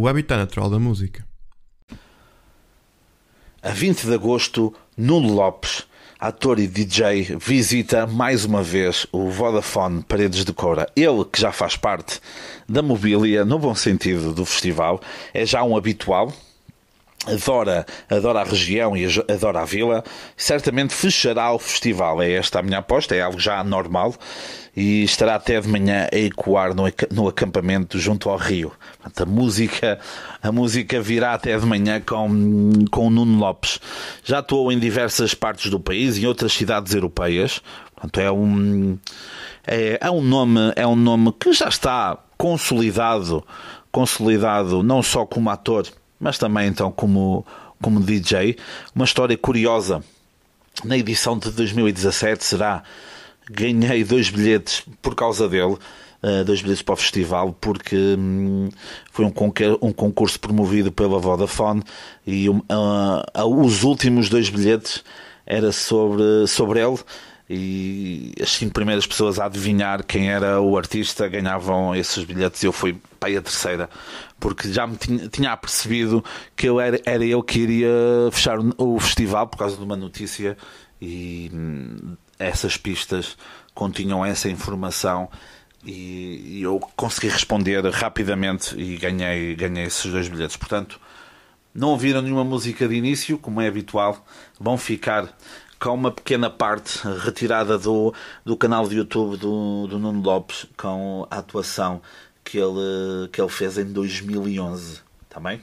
o habitat natural da música. A 20 de agosto, Nuno Lopes, ator e DJ, visita mais uma vez o Vodafone Paredes de Coura. Ele, que já faz parte da mobília, no bom sentido, do festival, é já um habitual, adora, adora a região e adora a vila, certamente fechará o festival. É esta a minha aposta, é algo já normal e estará até de manhã a ecoar no, acampamento junto ao rio. Portanto, a música, a música virá até de manhã com, com o Nuno Lopes. Já atuou em diversas partes do país em outras cidades europeias. Portanto, é um, é, é um nome, é um nome que já está consolidado, consolidado não só como ator, mas também então como, como DJ. Uma história curiosa. Na edição de 2017 será ganhei dois bilhetes por causa dele. Uh, dois bilhetes para o festival porque hum, foi um, um, concurso promovido pela Vodafone e uh, uh, os últimos dois bilhetes era sobre, sobre ele e as cinco primeiras pessoas a adivinhar quem era o artista ganhavam esses bilhetes e eu fui para a terceira porque já me tinha, tinha percebido que eu era, era eu que iria fechar o, o festival por causa de uma notícia e hum, essas pistas continham essa informação e, e eu consegui responder rapidamente e ganhei, ganhei esses dois bilhetes. Portanto, não ouviram nenhuma música de início, como é habitual, vão ficar com uma pequena parte retirada do, do canal de YouTube do, do Nuno Lopes com a atuação que ele, que ele fez em 2011. Também?